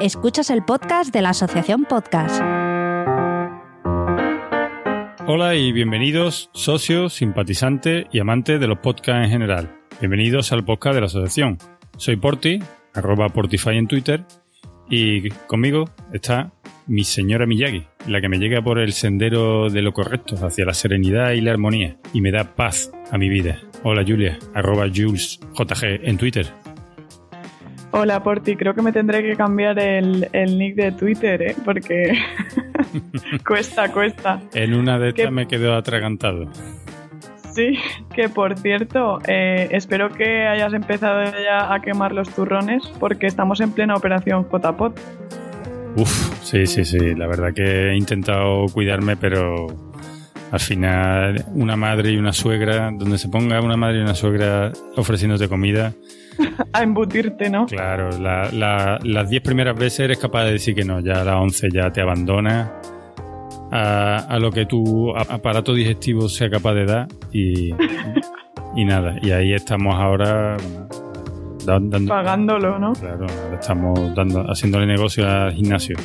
Escuchas el podcast de la Asociación Podcast. Hola y bienvenidos, socios, simpatizantes y amantes de los podcasts en general. Bienvenidos al podcast de la Asociación. Soy Porti, arroba Portify en Twitter, y conmigo está mi señora Miyagi, la que me llega por el sendero de lo correcto, hacia la serenidad y la armonía, y me da paz a mi vida. Hola Julia, arroba JulesJG en Twitter. Hola Porti, creo que me tendré que cambiar el, nick de Twitter, ¿eh? porque cuesta, cuesta. En una de estas me quedo atragantado. Sí, que por cierto, eh, espero que hayas empezado ya a quemar los turrones porque estamos en plena operación JPOT. Uf, sí, sí, sí, la verdad que he intentado cuidarme, pero al final una madre y una suegra, donde se ponga una madre y una suegra ofreciéndote comida. a embutirte, ¿no? Claro, las 10 primeras veces eres capaz de decir que no, ya a las 11 ya te abandona a, lo que tu aparato digestivo sea capaz de dar y, y nada, y ahí estamos ahora dando, pagándolo, ¿no? Claro, estamos dando, haciéndole negocio al gimnasio.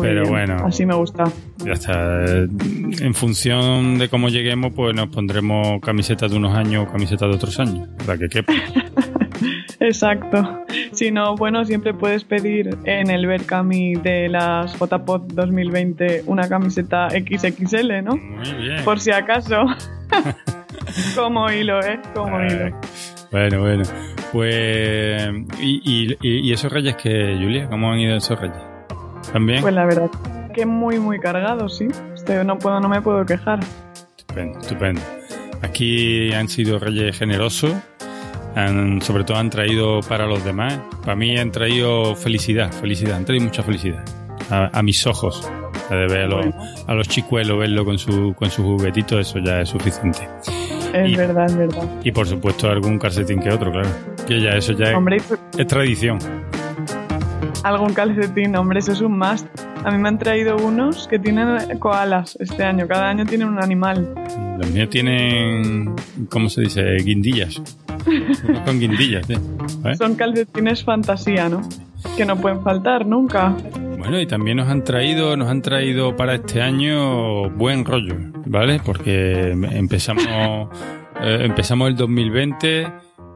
Pero bueno. Así me gusta. Ya está. En función de cómo lleguemos, pues nos pondremos camisetas de unos años o camisetas de otros años. La que quepa. Exacto. Si no, bueno, siempre puedes pedir en el Berkami de las JPOD 2020 una camiseta XXL, ¿no? Muy bien. Por si acaso. Como hilo, ¿eh? Como hilo. Bueno, bueno. Pues. ¿Y, y esos reyes que, Julia? ¿Cómo han ido esos reyes? ¿También? Pues la verdad que muy, muy cargado, sí. Este, no, puedo, no me puedo quejar. Estupendo, estupendo. Aquí han sido reyes generosos, han, sobre todo han traído para los demás. Para mí han traído felicidad, felicidad, han traído mucha felicidad a, mis ojos. De ver a los, chicuelos, verlo con su, con su juguetito, eso ya es suficiente. Es verdad, es verdad. Y por supuesto algún calcetín que otro, claro. Que ya eso ya es tradición algún calcetín, hombre, eso es un must. A mí me han traído unos que tienen koalas este año, cada año tienen un animal. Los míos tienen, ¿cómo se dice? Guindillas. con guindillas, Son calcetines fantasía, ¿no? Que no pueden faltar nunca. Bueno, y también nos han traído, nos han traído para este año buen rollo, ¿vale? Porque empezamos, eh, empezamos el 2020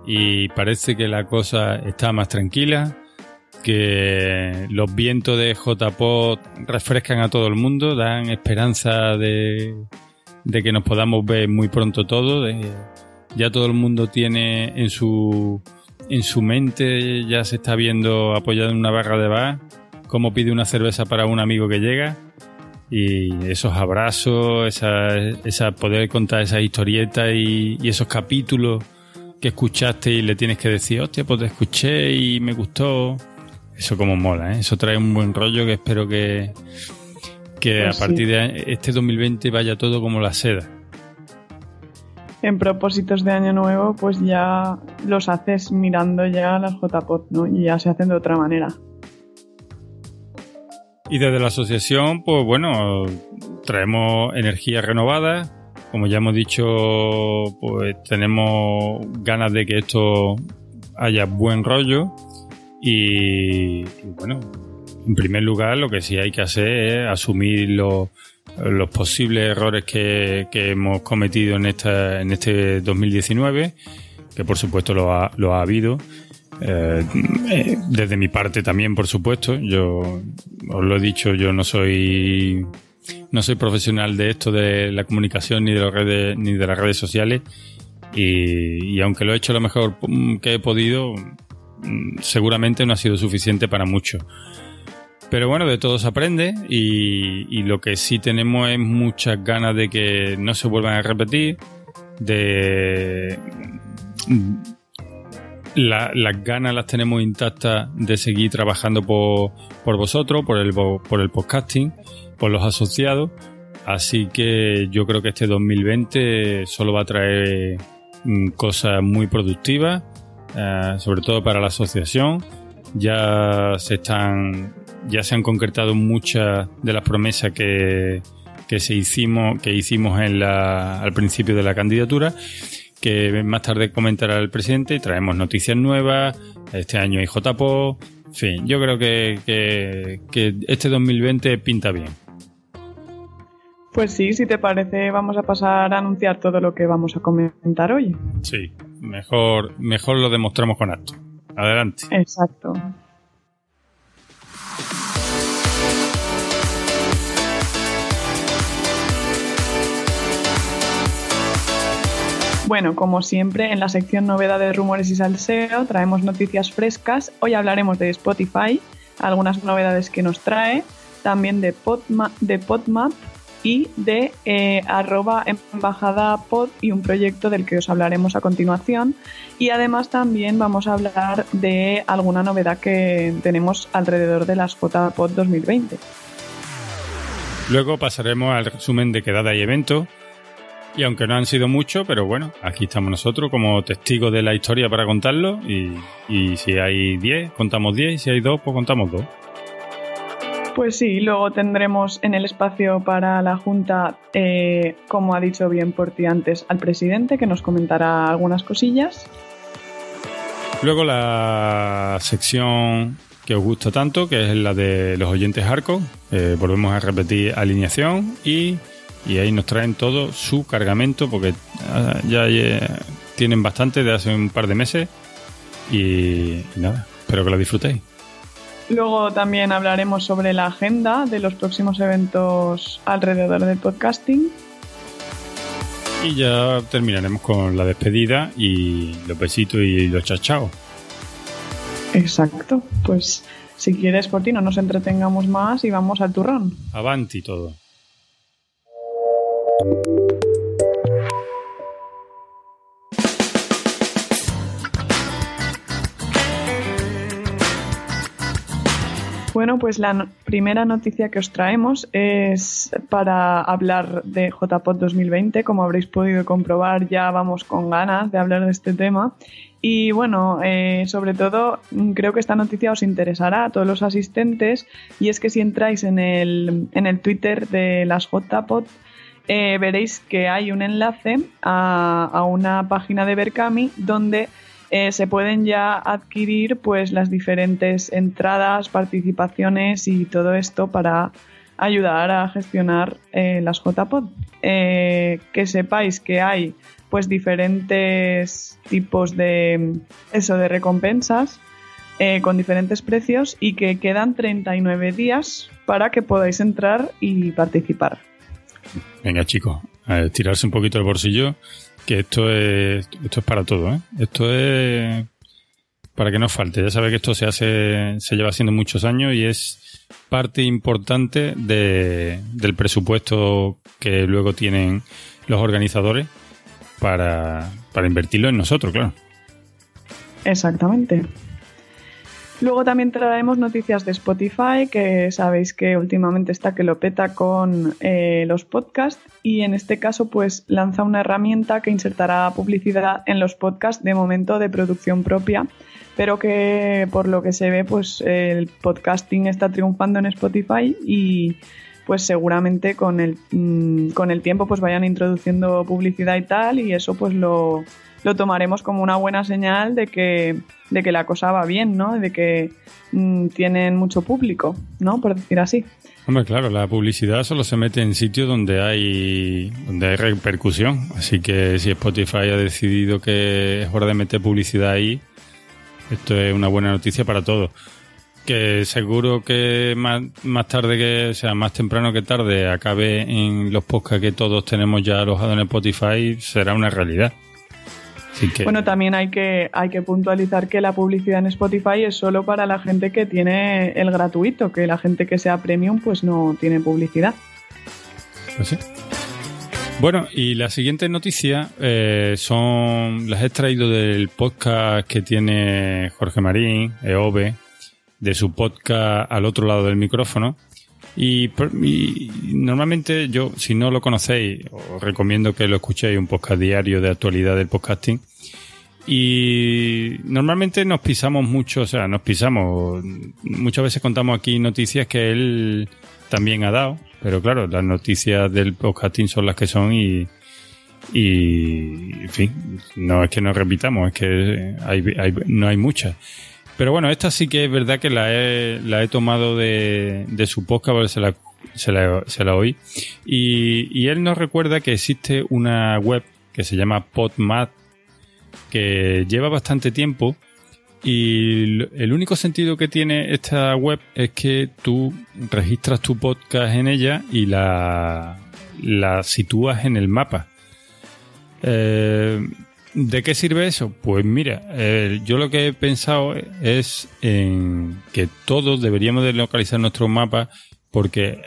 y parece que la cosa está más tranquila que los vientos de JPOT refrescan a todo el mundo, dan esperanza de, que nos podamos ver muy pronto todos. ya todo el mundo tiene en su, en su mente, ya se está viendo apoyado en una barra de bar, cómo pide una cerveza para un amigo que llega. Y esos abrazos, esa, esa poder contar esas historietas y, y esos capítulos que escuchaste y le tienes que decir, hostia, pues te escuché y me gustó. Eso como mola, ¿eh? Eso trae un buen rollo que espero que, que pues a partir de este 2020 vaya todo como la seda. En propósitos de año nuevo, pues ya los haces mirando ya las JPOT, ¿no? Y ya se hacen de otra manera. Y desde la asociación, pues bueno, traemos energía renovada. Como ya hemos dicho, pues tenemos ganas de que esto haya buen rollo. Y, bueno, en primer lugar, lo que sí hay que hacer es asumir los, los posibles errores que, que, hemos cometido en, esta, en este 2019, que por supuesto lo ha, lo ha habido. Eh, eh, desde mi parte también, por supuesto. Yo os lo he dicho, yo no soy no soy profesional de esto de la comunicación ni de las redes ni de las redes sociales y, y aunque lo he hecho lo mejor que he podido seguramente no ha sido suficiente para mucho. Pero bueno, de todo se aprende y, lo que sí tenemos es muchas ganas de que no se vuelvan a repetir, de las ganas las tenemos intactas de seguir trabajando por, por vosotros, por el, por el podcasting, por los asociados. Así que yo creo que este 2020 solo va a traer mm, cosas muy productivas eh, sobre todo para la asociación. Ya se están, ya se han concretado muchas de las promesas que, que se hicimos, que hicimos en la, al principio de la candidatura, que más tarde comentará el presidente y traemos noticias nuevas. Este año hay JPO, En fin, yo creo que, que, que este 2020 pinta bien. Pues sí, si te parece, vamos a pasar a anunciar todo lo que vamos a comentar hoy. Sí, mejor, mejor lo demostramos con acto. Adelante. Exacto. Bueno, como siempre, en la sección novedades, rumores y salseo traemos noticias frescas. Hoy hablaremos de Spotify, algunas novedades que nos trae, también de, Podma de Podmap y de eh, arroba embajada pod y un proyecto del que os hablaremos a continuación. Y además también vamos a hablar de alguna novedad que tenemos alrededor de las JPod 2020. Luego pasaremos al resumen de quedada y evento. Y aunque no han sido muchos, pero bueno, aquí estamos nosotros como testigos de la historia para contarlo. Y, y si hay 10, contamos 10. Y si hay 2, pues contamos 2. Pues sí, luego tendremos en el espacio para la Junta, eh, como ha dicho bien por ti antes, al presidente que nos comentará algunas cosillas. Luego la sección que os gusta tanto, que es la de los oyentes Arco. Eh, volvemos a repetir alineación y, y, ahí nos traen todo su cargamento porque ah, ya, tienen bastante de hace un par de meses y, y nada, espero que lo disfrutéis. Luego también hablaremos sobre la agenda de los próximos eventos alrededor del podcasting. Y ya terminaremos con la despedida y los besitos y los chachao. Exacto. Pues si quieres, por ti, no nos entretengamos más y vamos al turrón. Avanti todo. Bueno, pues la primera noticia que os traemos es para hablar de JPOT 2020. Como habréis podido comprobar, ya vamos con ganas de hablar de este tema. Y bueno, eh, sobre todo creo que esta noticia os interesará a todos los asistentes y es que si entráis en el, en el Twitter de las JPOT, eh, veréis que hay un enlace a, a una página de Berkami donde eh, se pueden ya adquirir pues las diferentes entradas, participaciones y todo esto para ayudar a gestionar eh, las JPod. Eh, que sepáis que hay pues diferentes tipos de eso de recompensas eh, con diferentes precios y que quedan 39 días para que podáis entrar y participar. Venga chicos, a tirarse un poquito el bolsillo que esto es, esto es para todo, ¿eh? Esto es para que no falte. Ya sabes que esto se hace, se lleva haciendo muchos años y es parte importante de, del presupuesto que luego tienen los organizadores para, para invertirlo en nosotros, claro. Exactamente. Luego también traemos noticias de Spotify, que sabéis que últimamente está que lo peta con eh, los podcasts. Y en este caso pues lanza una herramienta que insertará publicidad en los podcasts de momento de producción propia, pero que por lo que se ve pues el podcasting está triunfando en Spotify y pues seguramente con el, mm, con el tiempo pues vayan introduciendo publicidad y tal. Y eso pues lo lo tomaremos como una buena señal de que, de que la cosa va bien, ¿no? De que mmm, tienen mucho público, ¿no? Por decir así. Hombre, claro, la publicidad solo se mete en sitios donde hay, donde hay repercusión. Así que si Spotify ha decidido que es hora de meter publicidad ahí, esto es una buena noticia para todos. Que seguro que más, más tarde que, o sea, más temprano que tarde acabe en los podcasts que todos tenemos ya alojados en Spotify, será una realidad. Que... Bueno, también hay que, hay que puntualizar que la publicidad en Spotify es solo para la gente que tiene el gratuito, que la gente que sea premium pues no tiene publicidad. Pues sí. Bueno, y la siguiente noticia eh, son las he extraído del podcast que tiene Jorge Marín, EOBE, de su podcast al otro lado del micrófono. Y, y, normalmente yo, si no lo conocéis, os recomiendo que lo escuchéis, un podcast diario de actualidad del podcasting. Y normalmente nos pisamos mucho, o sea, nos pisamos. Muchas veces contamos aquí noticias que él también ha dado, pero claro, las noticias del podcasting son las que son y, y en fin, no es que nos repitamos, es que hay, hay, no hay muchas. Pero bueno, esta sí que es verdad que la he, tomado de, su podcast, se la, oí. Y, y él nos recuerda que existe una web que se llama PodMat, que lleva bastante tiempo. Y el único sentido que tiene esta web es que tú registras tu podcast en ella y la, la sitúas en el mapa. Eh, ¿De qué sirve eso? Pues mira, eh, yo lo que he pensado es en que todos deberíamos de localizar nuestro mapa porque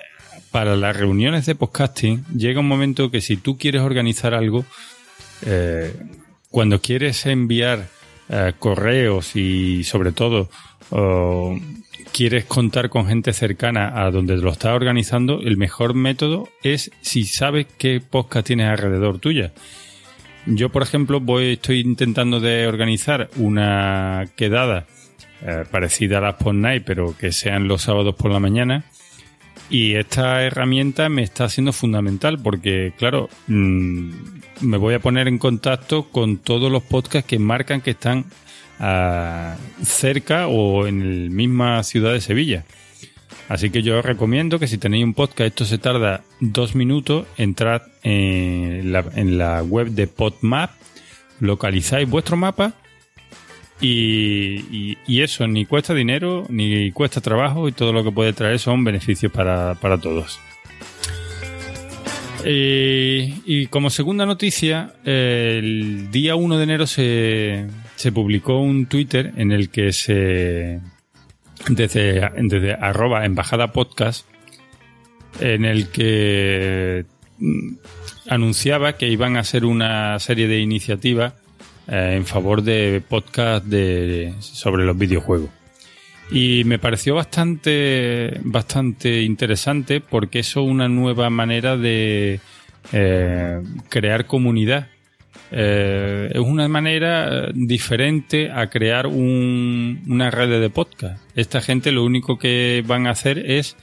para las reuniones de podcasting llega un momento que si tú quieres organizar algo, eh, cuando quieres enviar eh, correos y sobre todo quieres contar con gente cercana a donde lo estás organizando, el mejor método es si sabes qué podcast tienes alrededor tuya. Yo, por ejemplo, voy, estoy intentando de organizar una quedada eh, parecida a las Pod Night, pero que sean los sábados por la mañana. Y esta herramienta me está siendo fundamental porque, claro, mmm, me voy a poner en contacto con todos los podcasts que marcan que están uh, cerca o en la misma ciudad de Sevilla. Así que yo os recomiendo que si tenéis un podcast, esto se tarda dos minutos, entrad en la, web de PodMap, localizáis vuestro mapa y, y, y, eso ni cuesta dinero, ni cuesta trabajo y todo lo que puede traer son beneficios para, para todos. Eh, y como segunda noticia, el día 1 de enero se, se publicó un Twitter en el que se desde, desde arroba embajada podcast en el que mm, anunciaba que iban a hacer una serie de iniciativas eh, en favor de podcast de, sobre los videojuegos. Y me pareció bastante, bastante interesante porque eso es una nueva manera de eh, crear comunidad eh, es una manera diferente a crear un, una red de podcast. Esta gente lo único que van a hacer es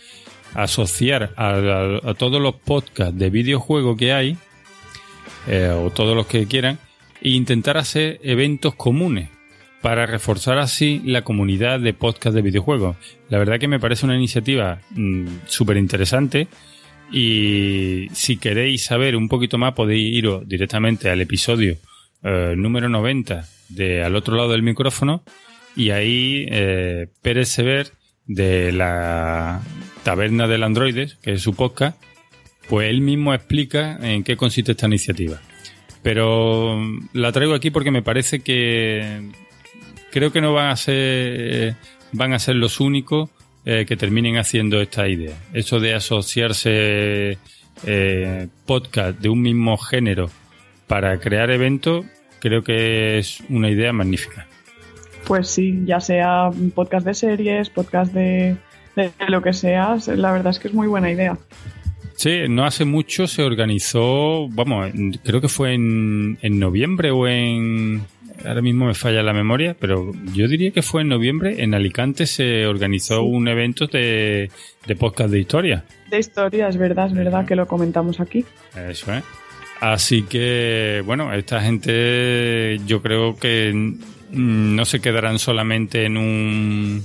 asociar a, todos los podcasts de videojuegos que hay, eh, o todos los que quieran, e intentar hacer eventos comunes para reforzar así la comunidad de podcast de videojuegos. La verdad que me parece una iniciativa mmm, súper interesante y si queréis saber un poquito más, podéis iros directamente al episodio eh, número 90 de Al otro lado del micrófono. Y ahí eh, Pérez Sever de la Taberna del Androides, que es su podcast, pues él mismo explica en qué consiste esta iniciativa. Pero la traigo aquí porque me parece que creo que no van a ser van a ser los únicos eh, que terminen haciendo esta idea. Eso de asociarse eh, podcast de un mismo género para crear eventos, creo que es una idea magnífica. Pues sí, ya sea podcast de series, podcast de, de lo que sea, la verdad es que es muy buena idea. Sí, no hace mucho se organizó, vamos, creo que fue en, en noviembre o en ahora mismo me falla la memoria, pero yo diría que fue en noviembre, en Alicante se organizó sí. un evento de, de, podcast de historia. De historia, es verdad, es verdad que lo comentamos aquí. Eso es. Así que, bueno, esta gente yo creo que no se quedarán solamente en un,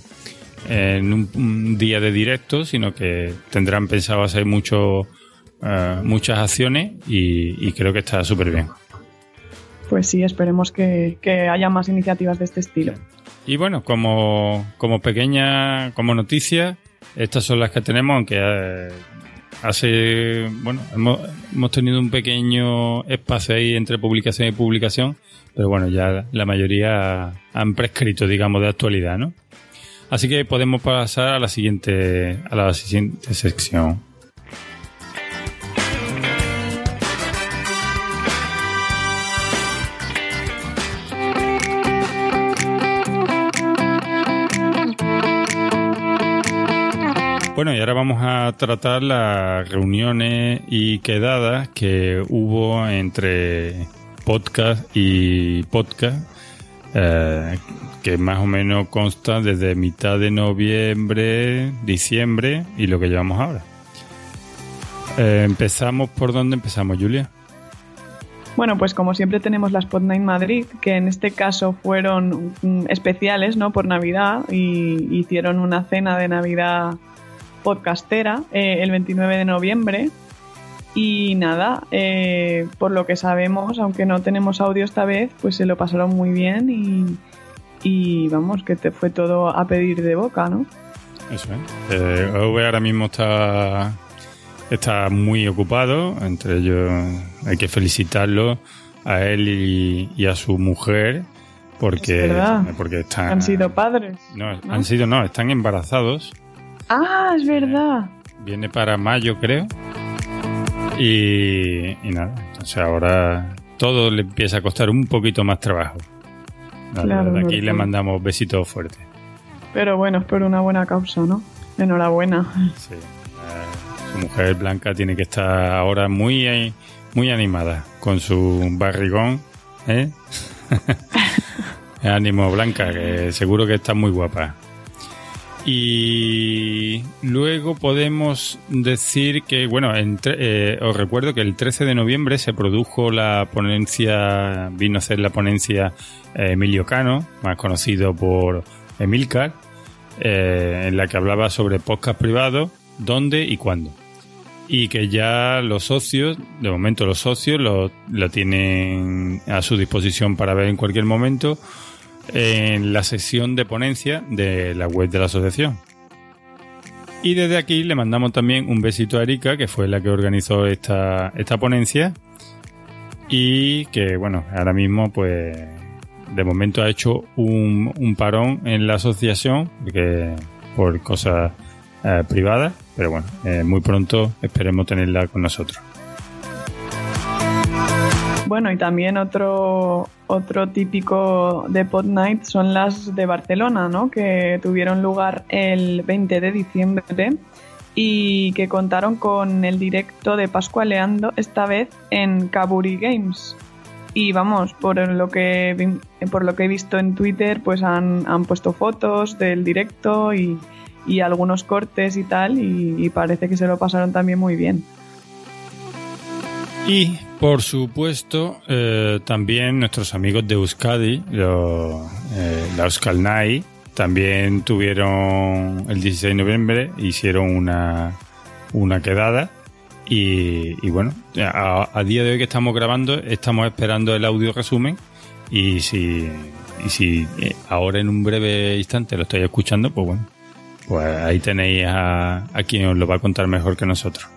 en un día de directo, sino que tendrán pensado hacer mucho, uh, muchas acciones y, y creo que está súper bien pues sí, esperemos que, haya más iniciativas de este estilo. Y bueno, como, como pequeña, como noticia, estas son las que tenemos, aunque eh, hace, bueno, hemos, hemos, tenido un pequeño espacio ahí entre publicación y publicación, pero bueno, ya la mayoría han prescrito, digamos, de actualidad, ¿no? Así que podemos pasar a la siguiente, a la siguiente sección. Bueno, y ahora vamos a tratar las reuniones y quedadas que hubo entre podcast y podcast, eh, que más o menos consta desde mitad de noviembre, diciembre y lo que llevamos ahora. Eh, empezamos por dónde empezamos, Julia. Bueno, pues como siempre tenemos la Spot Night Madrid, que en este caso fueron mm, especiales, ¿no? Por Navidad y hicieron una cena de Navidad podcastera eh, el 29 de noviembre. Y nada, eh, por lo que sabemos, aunque no tenemos audio esta vez, pues se lo pasaron muy bien y, y vamos, que te fue todo a pedir de boca, ¿no? Eso es. Eh, ahora mismo está está muy ocupado, entre ellos hay que felicitarlo a él y, a su mujer porque, porque están... Han sido padres. No, han sido, no, están embarazados. Ah, es verdad. Viene para mayo, creo. Y, y nada, entonces ahora todo le empieza a costar un poquito más trabajo. de aquí le mandamos besitos fuertes. Pero bueno, es por una buena causa, ¿no? Enhorabuena. Sí mujer Blanca tiene que estar ahora muy, muy animada con su barrigón. ¿eh? Ánimo Blanca, que seguro que está muy guapa. Y luego podemos decir que, bueno, eh, os recuerdo que el 13 de noviembre se produjo la ponencia, vino a hacer la ponencia eh, Emilio Cano, más conocido por Emilcar, eh, en la que hablaba sobre podcast privados, dónde y cuándo. Y que ya los socios, de momento los socios lo, lo, tienen a su disposición para ver en cualquier momento en la sesión de ponencia de la web de la asociación. Y desde aquí le mandamos también un besito a Erika, que fue la que organizó esta, esta ponencia y que, bueno, ahora mismo pues de momento ha hecho un, un parón en la asociación que por cosas eh, privadas pero bueno, eh, muy pronto esperemos tenerla con nosotros. Bueno, y también otro, otro típico de Pod Night son las de Barcelona, ¿no? Que tuvieron lugar el 20 de diciembre y que contaron con el directo de Pascualeando, esta vez en Kaburi Games. Y vamos, por lo que por lo que he visto en Twitter, pues han, han puesto fotos del directo y, y algunos cortes y tal, y, parece que se lo pasaron también muy bien. Y, por supuesto, eh, también nuestros amigos de Euskadi, lo, eh, la también tuvieron el 16 de noviembre, hicieron una, una quedada. Y, bueno, a, día de hoy que estamos grabando, estamos esperando el audio resumen. Y si, y si eh, ahora en un breve instante lo estoy escuchando, pues bueno, pues ahí tenéis a, quien os lo va a contar mejor que nosotros.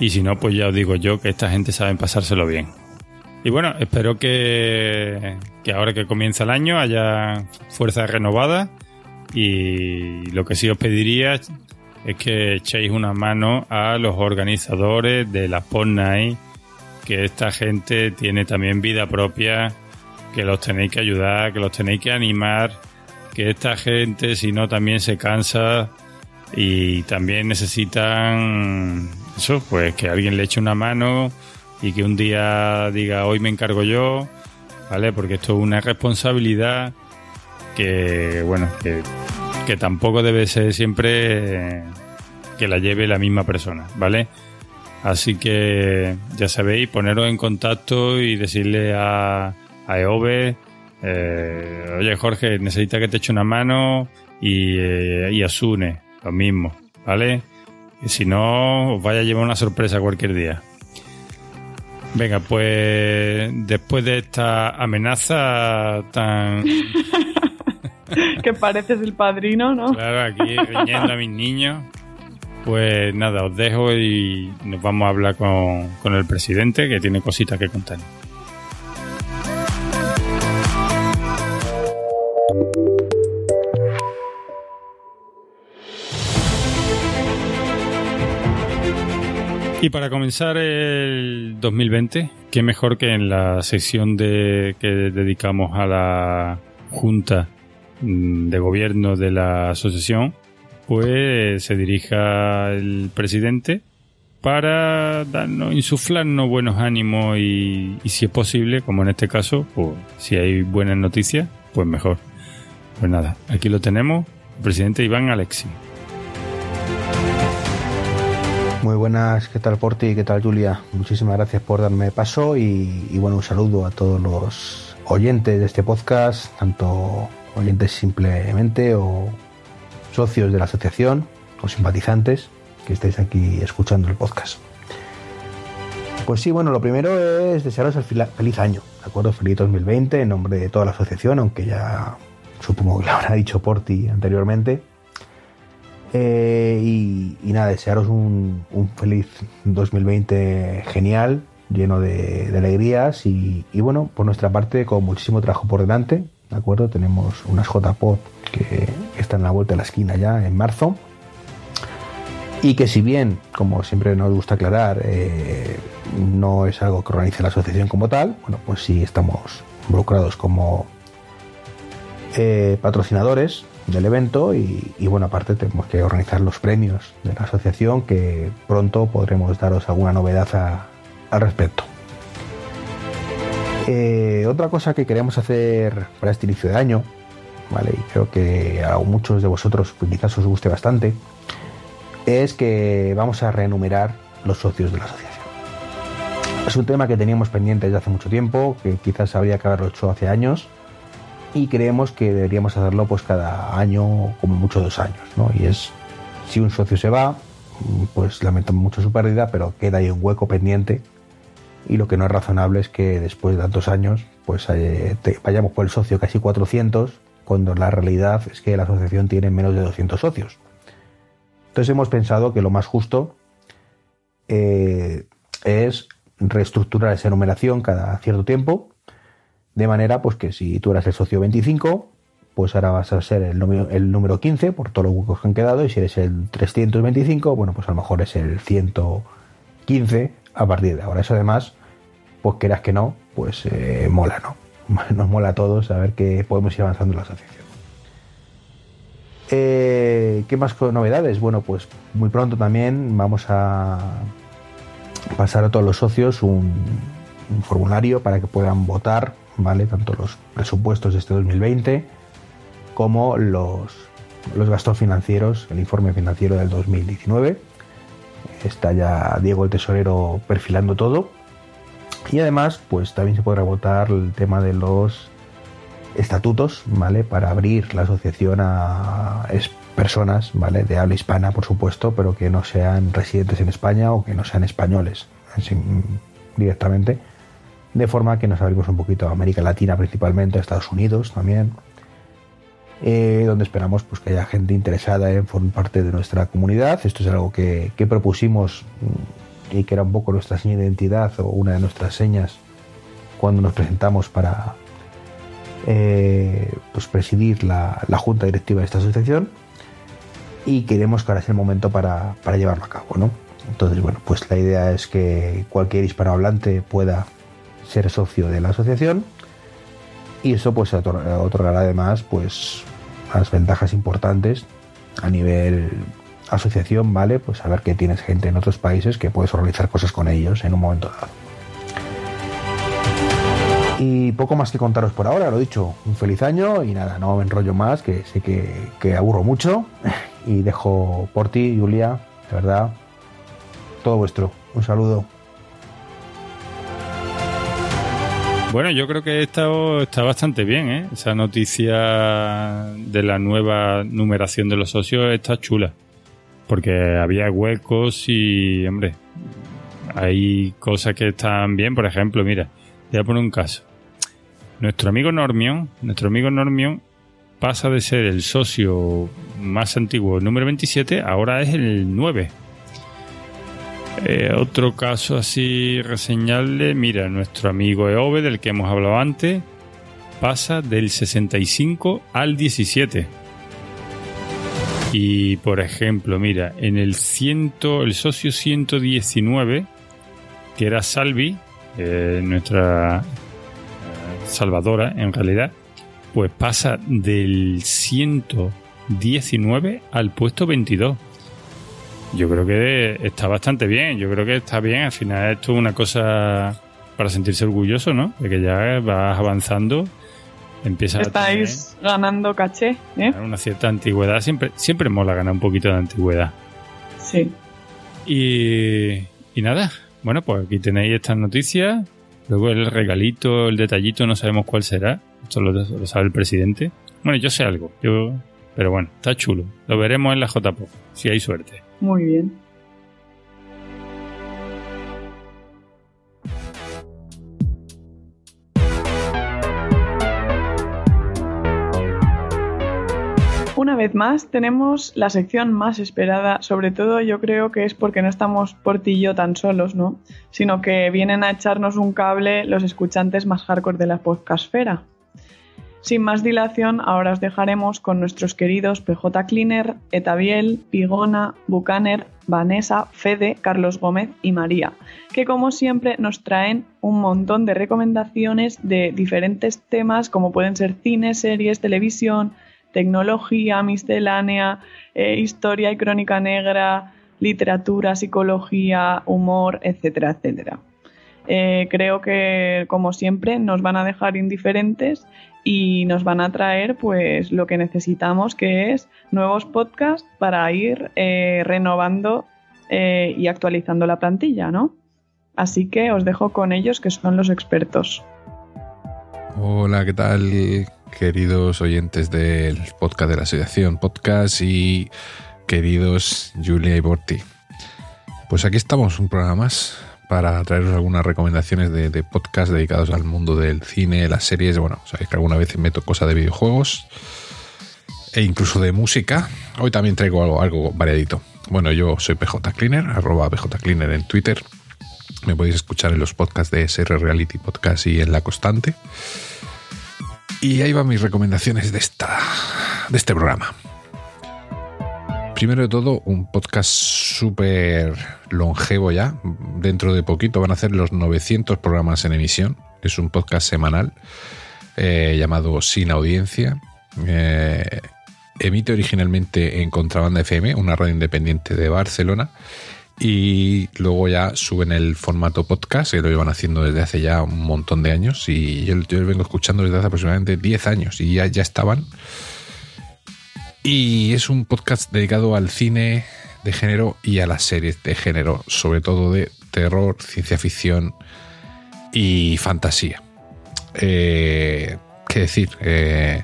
Y si no, pues ya os digo yo que esta gente sabe pasárselo bien. Y bueno, espero que, que ahora que comienza el año haya fuerzas renovadas y lo que sí os pediría es que echéis una mano a los organizadores de la Night, que esta gente tiene también vida propia, que los tenéis que ayudar, que los tenéis que animar que esta gente, si no, también se cansa y también necesitan eso, pues que alguien le eche una mano y que un día diga hoy me encargo yo, ¿vale? Porque esto es una responsabilidad que, bueno, que, que tampoco debe ser siempre que la lleve la misma persona, ¿vale? Así que ya sabéis, poneros en contacto y decirle a, a EOBE eh, oye, Jorge, necesita que te eche una mano y, eh, y Asune, lo mismo, ¿vale? Y si no, os vaya a llevar una sorpresa cualquier día. Venga, pues después de esta amenaza tan... que pareces el padrino, ¿no? Claro, aquí riñendo a mis niños. Pues nada, os dejo y nos vamos a hablar con, con el presidente que tiene cositas que contar. Y para comenzar el 2020, qué mejor que en la sección de, que dedicamos a la Junta mm, de Gobierno de la Asociación, pues se dirija el presidente para darnos, insuflarnos buenos ánimos y, y si es posible, como en este caso, pues si hay buenas noticias, pues mejor. Pues nada, aquí lo tenemos, el presidente Iván Alexi. Muy buenas, ¿qué tal Porti? ¿Qué tal Julia? Muchísimas gracias por darme paso y, bueno, un saludo a todos los oyentes de este podcast, tanto oyentes simplemente o socios de la asociación o simpatizantes que estáis aquí escuchando el podcast. Pues sí, bueno, lo primero es desearos el feliz año, ¿de acuerdo? Feliz 2020 en nombre de toda la asociación, aunque ya supongo que lo habrá dicho Porti anteriormente. Eh, y, nada, desearos un, feliz 2020 genial, lleno de, alegrías y, y, bueno, por nuestra parte con muchísimo trabajo por delante, ¿de acuerdo? Tenemos unas JPod que están a la vuelta de la esquina ya en marzo y que si bien, como siempre nos gusta aclarar, eh, no es algo que organice la asociación como tal, bueno, pues sí estamos involucrados como eh, patrocinadores del evento y, bueno, aparte tenemos que organizar los premios de la asociación que pronto podremos daros alguna novedad al respecto. Eh, otra cosa que queremos hacer para este inicio de año, ¿vale? y creo que a muchos de vosotros quizás os guste bastante, es que vamos a reenumerar los socios de la asociación. Es un tema que teníamos pendiente desde hace mucho tiempo, que quizás habría que haberlo hecho hace años, y creemos que deberíamos hacerlo pues cada año, como mucho dos años, ¿no? Y es, si un socio se va, pues lamentamos mucho su pérdida, pero queda ahí un hueco pendiente y lo que no es razonable es que después de tantos años pues eh, vayamos por el socio casi 400 cuando la realidad es que la asociación tiene menos de 200 socios. Entonces hemos pensado que lo más justo eh, es reestructurar esa numeración cada cierto tiempo de manera pues que si tú eras el socio 25 pues ahora vas a ser el número, el número 15 por todos los huecos que han quedado y si eres el 325 bueno pues a lo mejor es el 115 a partir de ahora. Eso además, pues quieras que no, pues eh, mola, ¿no? Nos mola a todos saber que podemos ir avanzando en la asociación. Eh, ¿Qué más novedades? Bueno, pues muy pronto también vamos a pasar a todos los socios un, un formulario para que puedan votar, ¿vale? Tanto los presupuestos de este 2020 como los, los gastos financieros, el informe financiero del 2019 está ya Diego el tesorero perfilando todo. Y además, pues también se podrá votar el tema de los estatutos, ¿vale? Para abrir la asociación a personas, ¿vale? De habla hispana, por supuesto, pero que no sean residentes en España o que no sean españoles directamente. De forma que nos abrimos un poquito a América Latina principalmente, a Estados Unidos también, eh, donde esperamos pues, que haya gente interesada en formar parte de nuestra comunidad. Esto es algo que, que, propusimos y que era un poco nuestra seña de identidad o una de nuestras señas cuando nos presentamos para eh, pues presidir la, la, junta directiva de esta asociación y queremos que ahora es el momento para, para llevarlo a cabo. ¿no? Entonces, bueno, pues la idea es que cualquier hispanohablante pueda ser socio de la asociación y eso pues otorgará además pues las ventajas importantes a nivel asociación, ¿vale? Pues saber que tienes gente en otros países que puedes organizar cosas con ellos en un momento dado. Y poco más que contaros por ahora, lo dicho, un feliz año y nada, no me enrollo más, que sé que, que aburro mucho y dejo por ti, Julia, de verdad, todo vuestro. Un saludo. Bueno, yo creo que está, está bastante bien, ¿eh? Esa noticia de la nueva numeración de los socios está chula. Porque había huecos y, hombre, hay cosas que están bien. Por ejemplo, mira, voy a poner un caso. Nuestro amigo Normion, nuestro amigo Normion pasa de ser el socio más antiguo, el número 27, ahora es el 9. Eh, otro caso así reseñable, mira, nuestro amigo Eove, del que hemos hablado antes, pasa del 65 al 17. Y por ejemplo, mira, en el, ciento, el socio 119, que era Salvi, eh, nuestra eh, salvadora en realidad, pues pasa del 119 al puesto 22 yo creo que está bastante bien. Yo creo que está bien. Al final esto es una cosa para sentirse orgulloso, ¿no? De que ya vas avanzando, empiezas Estáis ganando caché, ¿eh? Una cierta antigüedad. Siempre, siempre mola ganar un poquito de antigüedad. Sí. Y, y nada, bueno, pues aquí tenéis estas noticias. Luego el regalito, el detallito, no sabemos cuál será. Esto lo, lo sabe el presidente. Bueno, yo sé algo. Yo, pero bueno, está chulo. Lo veremos en la JPO, si hay suerte. Muy bien. Una vez más tenemos la sección más esperada, sobre todo yo creo que es porque no estamos por ti y yo tan solos, ¿no? Sino que vienen a echarnos un cable los escuchantes más hardcore de la podcastfera. Sin más dilación, ahora os dejaremos con nuestros queridos PJ Cleaner, Etabiel, Pigona, Bucaner, Vanessa, Fede, Carlos Gómez y María, que como siempre nos traen un montón de recomendaciones de diferentes temas como pueden ser cine, series, televisión, tecnología, miscelánea, eh, historia y crónica negra, literatura, psicología, humor, etcétera, etcétera. Eh, creo que, como siempre, nos van a dejar indiferentes y nos van a traer pues lo que necesitamos, que es nuevos podcasts para ir eh, renovando y actualizando la plantilla, ¿no? Así que os dejo con ellos, que son los expertos. Hola, ¿qué tal? queridos oyentes del podcast de la Asociación Podcast y queridos Julia y Borti. Pues aquí estamos, un programa más para traeros algunas recomendaciones de, de podcast dedicados al mundo del cine, las series. Bueno, sabéis que alguna vez meto cosas de videojuegos e incluso de música. Hoy también traigo algo, variadito. Bueno, yo soy PJ Cleaner, arroba PJ Cleaner en Twitter. Me podéis escuchar en los podcasts de SR Reality Podcast y en La Constante. Y ahí van mis recomendaciones de, esta, de este programa. Primero de todo, un podcast súper longevo ya. Dentro de poquito van a hacer los 900 programas en emisión. Es un podcast semanal eh, llamado Sin Audiencia. Eh, emite originalmente en Contrabanda FM, una radio independiente de Barcelona y luego ya suben el formato podcast, que lo llevan haciendo desde hace ya un montón de años y yo, yo vengo escuchando desde hace aproximadamente 10 años y ya, ya estaban. Y es un podcast dedicado al cine de género y a las series de género, sobre todo de terror, ciencia ficción y fantasía. Eh, ¿Qué decir? Eh,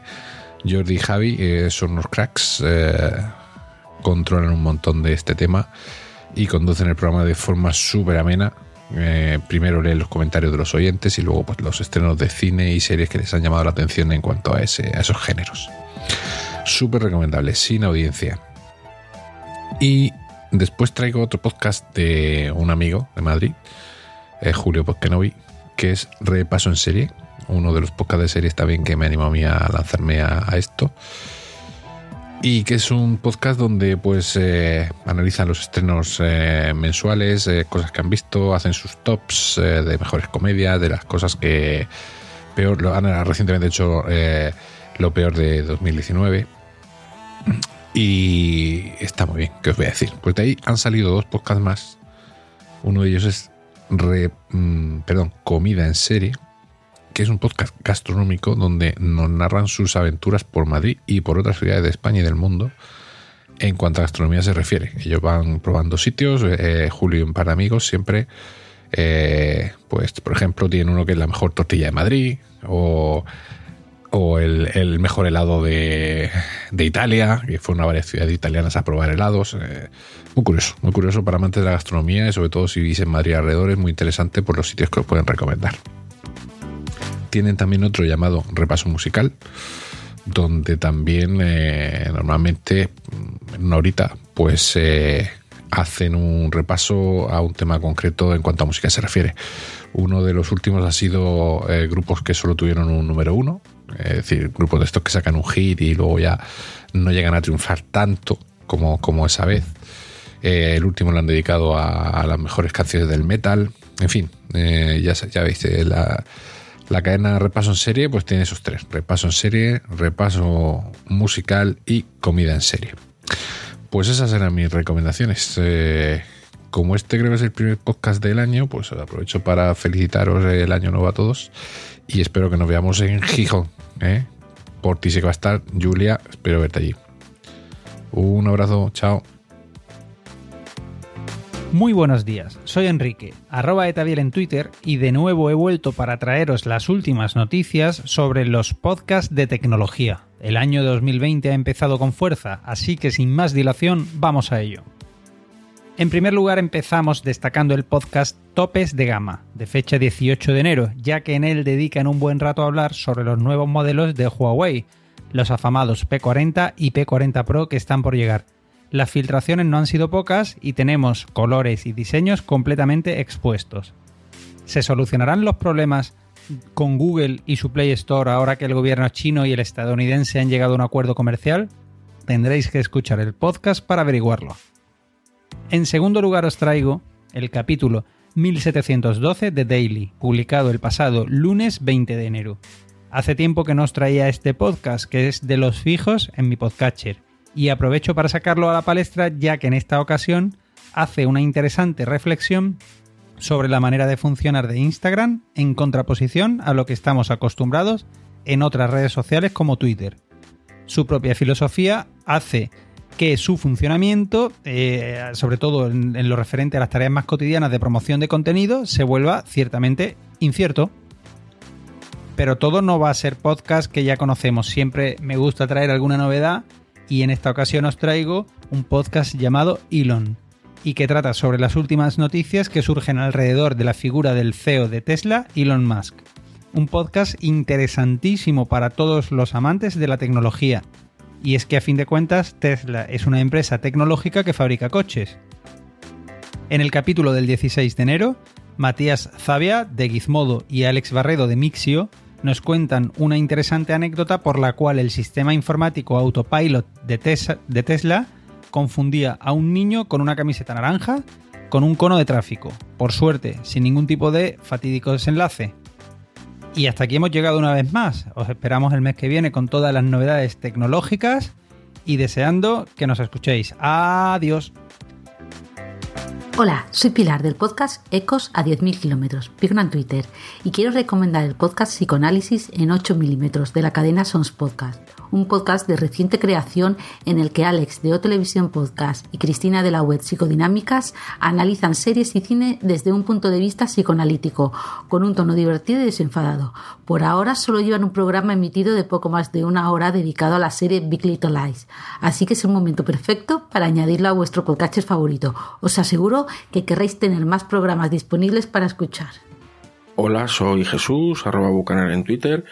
Jordi y Javi eh, son unos cracks, eh, controlan un montón de este tema y conducen el programa de forma súper amena. Primero leen los comentarios de los oyentes y luego pues, los estrenos de cine y series que les han llamado la atención en cuanto a, ese, a esos géneros. Súper recomendable, sin audiencia. Y después traigo otro podcast de un amigo de Madrid, eh, Julio Poskenovi, que es Repaso en serie, uno de los podcasts de series también que me animó a mí a lanzarme a, esto y que es un podcast donde pues eh, analizan los estrenos eh, mensuales, cosas que han visto, hacen sus tops de mejores comedias, de las cosas que peor lo han recientemente hecho lo peor de 2019 y está muy bien, ¿qué os voy a decir? Pues de ahí han salido dos podcasts más. Uno de ellos es mm, perdón, Comida en serie, que es un podcast gastronómico donde nos narran sus aventuras por Madrid y por otras ciudades de España y del mundo en cuanto a gastronomía se refiere. Ellos van probando sitios, eh, Julio y un par de amigos siempre, eh, pues por ejemplo, tienen uno que es la mejor tortilla de Madrid o, el, mejor helado de, Italia, que fue una varias ciudades italianas a probar helados. eh, muy curioso, muy curioso para amantes de la gastronomía y sobre todo si vivís en Madrid alrededor es muy interesante por los sitios que os pueden recomendar. Tienen también otro llamado Repaso Musical, donde también eh, normalmente en pues eh, hacen un repaso a un tema concreto en cuanto a música se refiere. Uno de los últimos ha sido grupos que solo tuvieron un número uno, es decir, grupos de estos que sacan un hit y luego ya no llegan a triunfar tanto como, como esa vez. Eh, el último lo han dedicado a, las mejores canciones del metal. En fin, eh, ya, ya veis, eh, la, la cadena Repaso en serie pues tiene esos tres. Repaso en serie, repaso musical y comida en serie. Pues esas eran mis recomendaciones. Como este creo que es el primer podcast del año, pues aprovecho para felicitaros el año nuevo a todos y espero que nos veamos en Gijón. ¿eh? Por ti que va a estar Julia, espero verte allí. Un abrazo, chao. Muy buenos días, soy Enrique, arroba etabiel en Twitter y de nuevo he vuelto para traeros las últimas noticias sobre los podcasts de tecnología. El año 2020 ha empezado con fuerza, así que sin más dilación vamos a ello. En primer lugar empezamos destacando el podcast Topes de Gama, de fecha 18 de enero, ya que en él dedican un buen rato a hablar sobre los nuevos modelos de Huawei, los afamados P40 y P40 Pro que están por llegar las filtraciones no han sido pocas y tenemos colores y diseños completamente expuestos. ¿Se solucionarán los problemas con Google y su Play Store ahora que el gobierno chino y el estadounidense han llegado a un acuerdo comercial? Tendréis que escuchar el podcast para averiguarlo. En segundo lugar os traigo el capítulo 1712 de Daily, publicado el pasado lunes 20 de enero. Hace tiempo que no os traía este podcast, que es de los fijos en mi podcatcher, y aprovecho para sacarlo a la palestra ya que en esta ocasión hace una interesante reflexión sobre la manera de funcionar de Instagram en contraposición a lo que estamos acostumbrados en otras redes sociales como Twitter. Su propia filosofía hace que su funcionamiento, eh, sobre todo en, lo referente a las tareas más cotidianas de promoción de contenido, se vuelva ciertamente incierto. Pero todo no va a ser podcast que ya conocemos. Siempre me gusta traer alguna novedad y en esta ocasión os traigo un podcast llamado Elon y que trata sobre las últimas noticias que surgen alrededor de la figura del CEO de Tesla, Elon Musk. Un podcast interesantísimo para todos los amantes de la tecnología. Y es que a fin de cuentas Tesla es una empresa tecnológica que fabrica coches. En el capítulo del 16 de enero, Matías Zavia de Gizmodo y Alex Barredo de Mixio nos cuentan una interesante anécdota por la cual el sistema informático autopilot de, Tesla confundía a un niño con una camiseta naranja con un cono de tráfico, por suerte, sin ningún tipo de fatídico desenlace. Y hasta aquí hemos llegado una vez más. Os esperamos el mes que viene con todas las novedades tecnológicas y deseando que nos escuchéis. Adiós. Hola, soy Pilar del podcast Ecos a 10.000 kilómetros, Pigno en Twitter, y quiero recomendar el podcast Psicoanálisis en 8 milímetros de la cadena Sons Podcast, un podcast de reciente creación en el que Alex de O Televisión Podcast y Cristina de la Web Psicodinámicas analizan series y cine desde un punto de vista psicoanalítico, con un tono divertido y desenfadado. Por ahora solo llevan un programa emitido de poco más de una hora dedicado a la serie Big Little Lies, así que es un momento perfecto para añadirlo a vuestro podcast favorito. Os aseguro que querréis tener más programas disponibles para escuchar. Hola, soy Jesús, arroba bucanar en Twitter,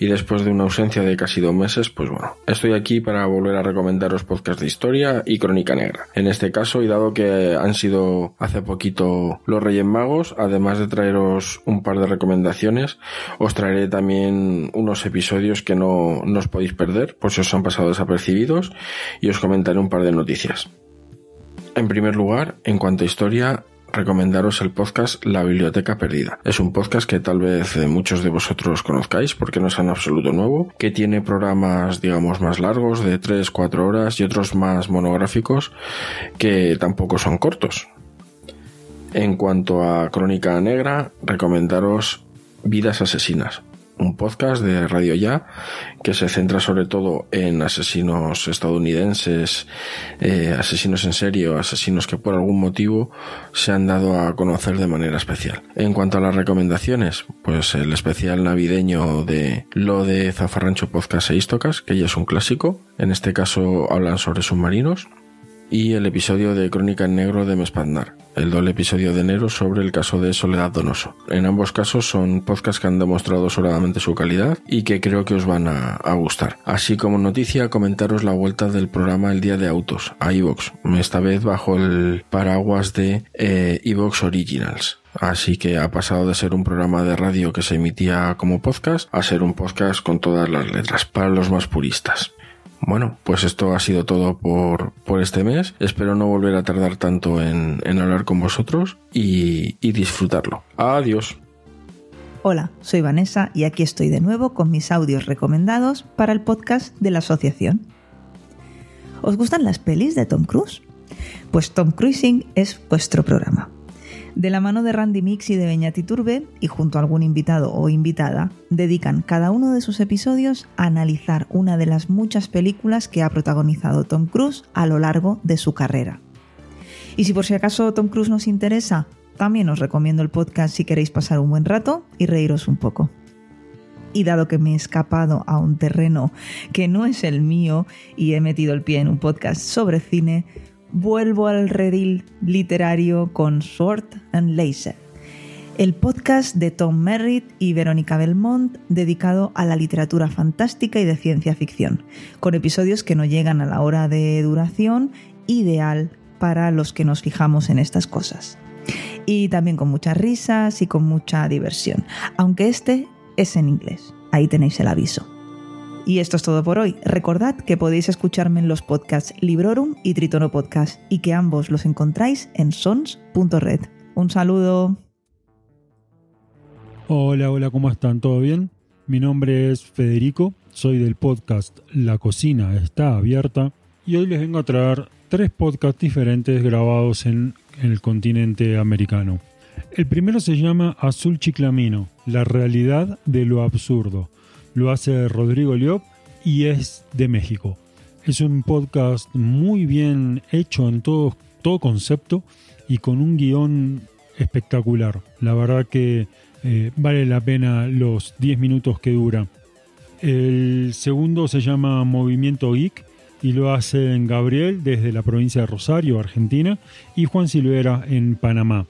y después de una ausencia de casi dos meses, pues bueno, estoy aquí para volver a recomendaros podcasts de historia y crónica negra. En este caso, y dado que han sido hace poquito los Reyes Magos, además de traeros un par de recomendaciones, os traeré también unos episodios que no, no os podéis perder, por si os han pasado desapercibidos, y os comentaré un par de noticias. En primer lugar, en cuanto a historia, recomendaros el podcast La Biblioteca Perdida. Es un podcast que tal vez eh, muchos de vosotros conozcáis porque no es en absoluto nuevo, que tiene programas digamos más largos de 3-4 horas y otros más monográficos que tampoco son cortos. En cuanto a Crónica Negra, recomendaros Vidas Asesinas, un podcast de Radio Ya que se centra sobre todo en asesinos estadounidenses, eh, asesinos en serio, asesinos que por algún motivo se han dado a conocer de manera especial. En cuanto a las recomendaciones, pues el especial navideño de lo de Zafarrancho Podcast e Istocas, que ya es un clásico, en este caso hablan sobre submarinos, y el episodio de Crónica en Negro de Mespandar, el doble episodio de enero sobre el caso de Soledad Donoso. En ambos casos son podcasts que han demostrado sobradamente su calidad y que creo que os van a, gustar. Así como noticia, comentaros la vuelta del programa El Día de Autos a Evox, esta vez bajo el paraguas de eh, Evox Originals. Así que ha pasado de ser un programa de radio que se emitía como podcast a ser un podcast con todas las letras para los más puristas. Bueno, pues esto ha sido todo por, por este mes. Espero no volver a tardar tanto en, en hablar con vosotros y, y disfrutarlo. Adiós. Hola, soy Vanessa y aquí estoy de nuevo con mis audios recomendados para el podcast de la asociación. ¿Os gustan las pelis de Tom Cruise? Pues Tom Cruising es vuestro programa. De la mano de Randy Mix y de Beñati Turbe, y junto a algún invitado o invitada, dedican cada uno de sus episodios a analizar una de las muchas películas que ha protagonizado Tom Cruise a lo largo de su carrera. Y si por si acaso Tom Cruise nos interesa, también os recomiendo el podcast si queréis pasar un buen rato y reíros un poco. Y dado que me he escapado a un terreno que no es el mío y he metido el pie en un podcast sobre cine, vuelvo al redil literario con Sword and Laser, el podcast de Tom Merritt y Verónica Belmont dedicado a la literatura fantástica y de ciencia ficción, con episodios que no llegan a la hora de duración, ideal para los que nos fijamos en estas cosas. Y también con muchas risas y con mucha diversión, aunque este es en inglés. Ahí tenéis el aviso. Y esto es todo por hoy. Recordad que podéis escucharme en los podcasts Librorum y Tritono Podcast y que ambos los encontráis en sons.red. Un saludo. Hola, hola, ¿cómo están? ¿Todo bien? Mi nombre es Federico, soy del podcast La cocina está abierta y hoy les vengo a traer tres podcasts diferentes grabados en el continente americano. El primero se llama Azul Chiclamino, la realidad de lo absurdo. Lo hace Rodrigo Liop y es de México. Es un podcast muy bien hecho en todo, todo concepto y con un guion espectacular. La verdad que eh, vale la pena los 10 minutos que dura. El segundo se llama Movimiento Geek y lo hacen Gabriel desde la provincia de Rosario, Argentina, y Juan Silvera en Panamá.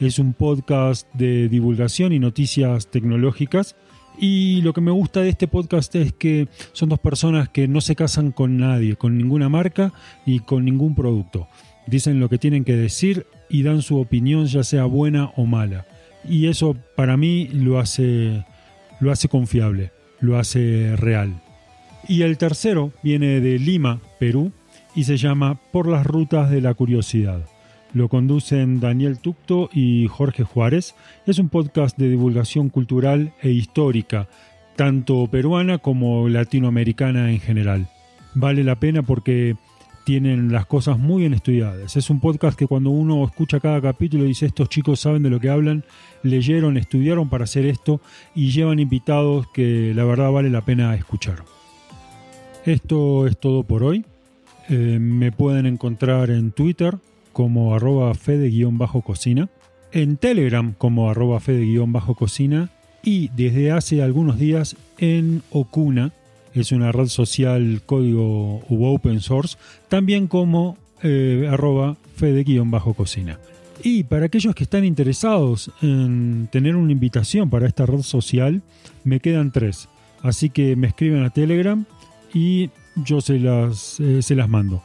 Es un podcast de divulgación y noticias tecnológicas. Y lo que me gusta de este podcast es que son dos personas que no se casan con nadie, con ninguna marca y con ningún producto. Dicen lo que tienen que decir y dan su opinión, ya sea buena o mala. Y eso para mí lo hace, lo hace confiable, lo hace real. Y el tercero viene de Lima, Perú, y se llama Por las Rutas de la Curiosidad. Lo conducen Daniel Tucto y Jorge Juárez. Es un podcast de divulgación cultural e histórica, tanto peruana como latinoamericana en general. Vale la pena porque tienen las cosas muy bien estudiadas. Es un podcast que cuando uno escucha cada capítulo dice estos chicos saben de lo que hablan, leyeron, estudiaron para hacer esto y llevan invitados que la verdad vale la pena escuchar. Esto es todo por hoy. Eh, me pueden encontrar en Twitter como arroba fede-cocina, en Telegram como arroba fede-cocina y desde hace algunos días en Okuna, es una red social código u open source, también como eh, arroba fede-cocina. Y para aquellos que están interesados en tener una invitación para esta red social, me quedan tres. Así que me escriben a Telegram y yo se las, eh, se las mando.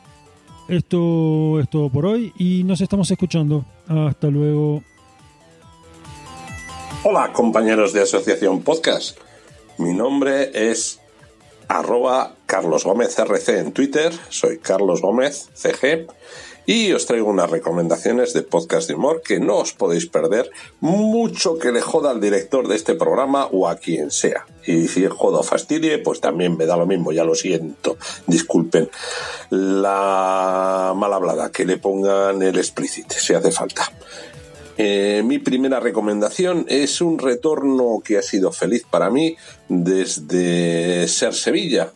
Esto es todo por hoy y nos estamos escuchando. Hasta luego. Hola compañeros de Asociación Podcast. Mi nombre es arroba Carlos Gómez RC en Twitter. Soy Carlos Gómez CG y os traigo unas recomendaciones de podcast de humor que no os podéis perder, mucho que le joda al director de este programa o a quien sea. Y si jodo fastidie, pues también me da lo mismo, ya lo siento, disculpen la mal hablada, que le pongan el explícito si hace falta. Eh, mi primera recomendación es un retorno que ha sido feliz para mí desde Ser Sevilla,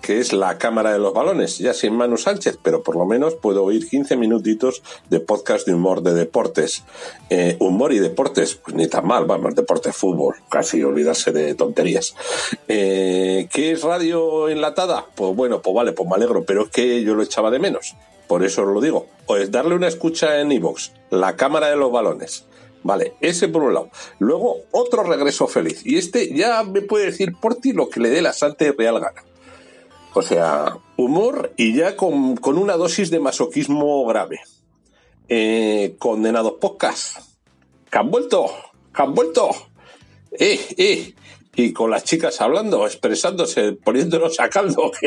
que es la cámara de los balones, ya sin Manu Sánchez, pero por lo menos puedo oír 15 minutitos de podcast de humor de deportes. Eh, humor y deportes, pues ni tan mal, vamos, deporte, fútbol, casi olvidarse de tonterías. Eh, ¿Qué es radio enlatada? Pues bueno, pues vale, pues me alegro, pero es que yo lo echaba de menos. Por eso os lo digo. Pues darle una escucha en iVoox, la cámara de los balones. Vale, ese por un lado. Luego, otro regreso feliz. Y este ya me puede decir por ti lo que le dé la santa y real gana. O sea, humor y ya con, una dosis de masoquismo grave. Eh, condenados podcast. Que han vuelto, que han vuelto. Eh, eh. Y con las chicas hablando, expresándose, poniéndonos a caldo.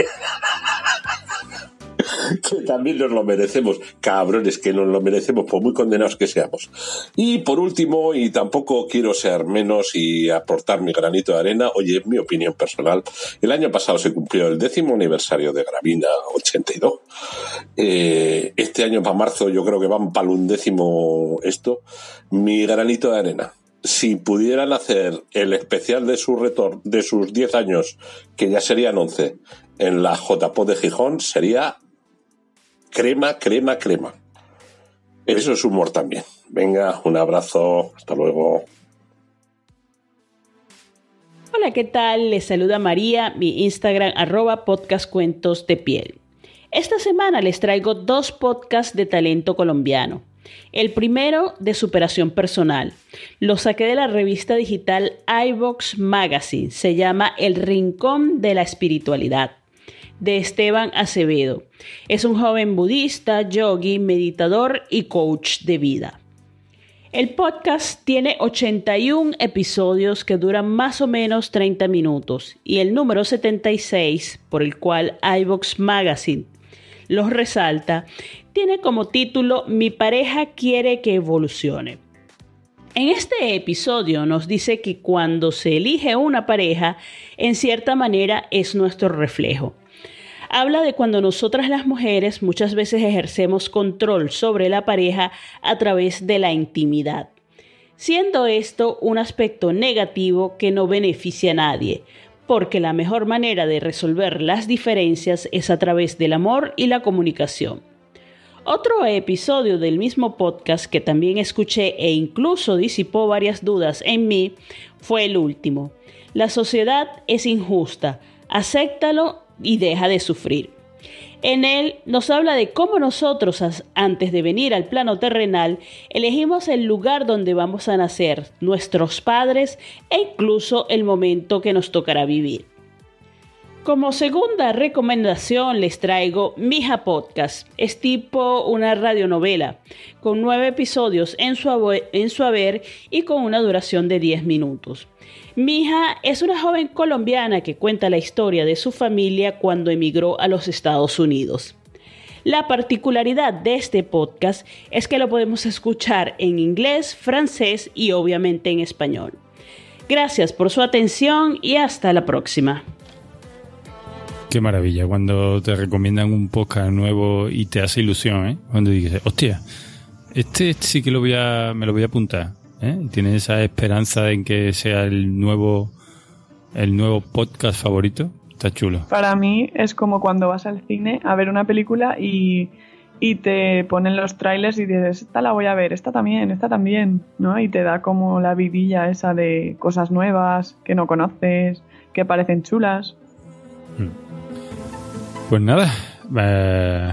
que también nos lo merecemos, cabrones, que nos lo merecemos, por muy condenados que seamos. Y por último, y tampoco quiero ser menos y aportar mi granito de arena, oye, mi opinión personal, el año pasado se cumplió el décimo aniversario de Gravina 82. Eh, este año para marzo yo creo que van para el undécimo esto. Mi granito de arena si pudieran hacer el especial de su retorno, de sus 10 años, que ya serían 11, en la JPO de Gijón, sería crema, crema, crema. Eso es humor también. Venga, un abrazo, hasta luego. Hola, ¿qué tal? Les saluda María, mi Instagram arroba podcast cuentos de piel. Esta semana les traigo dos podcasts de talento colombiano. El primero de superación personal. Lo saqué de la revista digital iVox Magazine. Se llama El Rincón de la Espiritualidad de Esteban Acevedo. Es un joven budista, yogi, meditador y coach de vida. El podcast tiene 81 episodios que duran más o menos 30 minutos y el número 76, por el cual iVox Magazine los resalta, tiene como título Mi pareja quiere que evolucione. En este episodio nos dice que cuando se elige una pareja, en cierta manera es nuestro reflejo. Habla de cuando nosotras las mujeres muchas veces ejercemos control sobre la pareja a través de la intimidad, siendo esto un aspecto negativo que no beneficia a nadie, porque la mejor manera de resolver las diferencias es a través del amor y la comunicación. Otro episodio del mismo podcast que también escuché e incluso disipó varias dudas en mí fue el último. La sociedad es injusta, acéptalo y deja de sufrir. En él nos habla de cómo nosotros, antes de venir al plano terrenal, elegimos el lugar donde vamos a nacer, nuestros padres e incluso el momento que nos tocará vivir. Como segunda recomendación les traigo Mija Podcast. Es tipo una radionovela, con nueve episodios en su, en haber y con una duración de 10 minutos. Mija es una joven colombiana que cuenta la historia de su familia cuando emigró a los Estados Unidos. La particularidad de este podcast es que lo podemos escuchar en inglés, francés y obviamente en español. Gracias por su atención y hasta la próxima. Qué maravilla cuando te recomiendan un podcast nuevo y te hace ilusión, ¿eh? Cuando dices, hostia, este sí que lo voy a, me lo voy a apuntar, ¿eh? Y tienes esa esperanza en que sea el nuevo, el nuevo podcast favorito. Está chulo. Para mí es como cuando vas al cine a ver una película y, y te ponen los trailers y dices, esta la voy a ver, esta también, esta también, ¿no? Y te da como la vidilla esa de cosas nuevas que no conoces, que parecen chulas. Hmm. Pues nada, eh,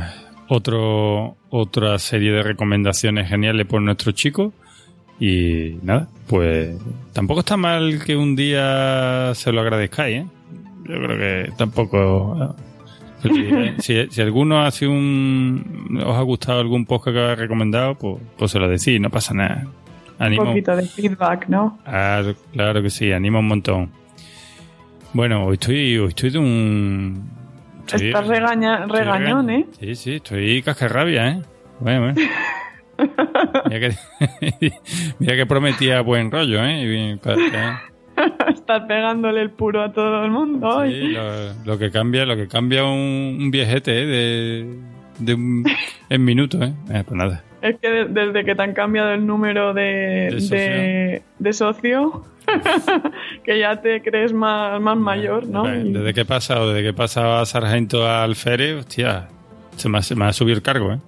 otro, otra serie de recomendaciones geniales por nuestro chico. Y nada, pues tampoco está mal que un día se lo agradezcáis, ¿eh? Yo creo que tampoco... Eh, si, si, alguno hace un... os ha gustado algún podcast que os recomendado, pues, pues se lo decís, no pasa nada. un poquito de feedback, ¿no? Claro, claro que sí, anima un montón. Bueno, hoy estoy, hoy estoy de un Estás regaña, regañón, ¿eh? Sí, sí, estoy cascarrabia, ¿eh? Bueno, bueno. mira, que, mira que prometía buen rollo, ¿eh? Estás pegándole el puro a todo el mundo. Sí, lo, que cambia, lo que cambia un, viejete, ¿eh? De, de un, en minutos, ¿eh? ¿eh? Pues nada. Es que desde que te han cambiado el número de, de socio, que ya te crees más, más mayor, ¿no? Desde que pasa o desde que pasa sargento al Fere, hostia, se me, ha, me subido el cargo, ¿eh?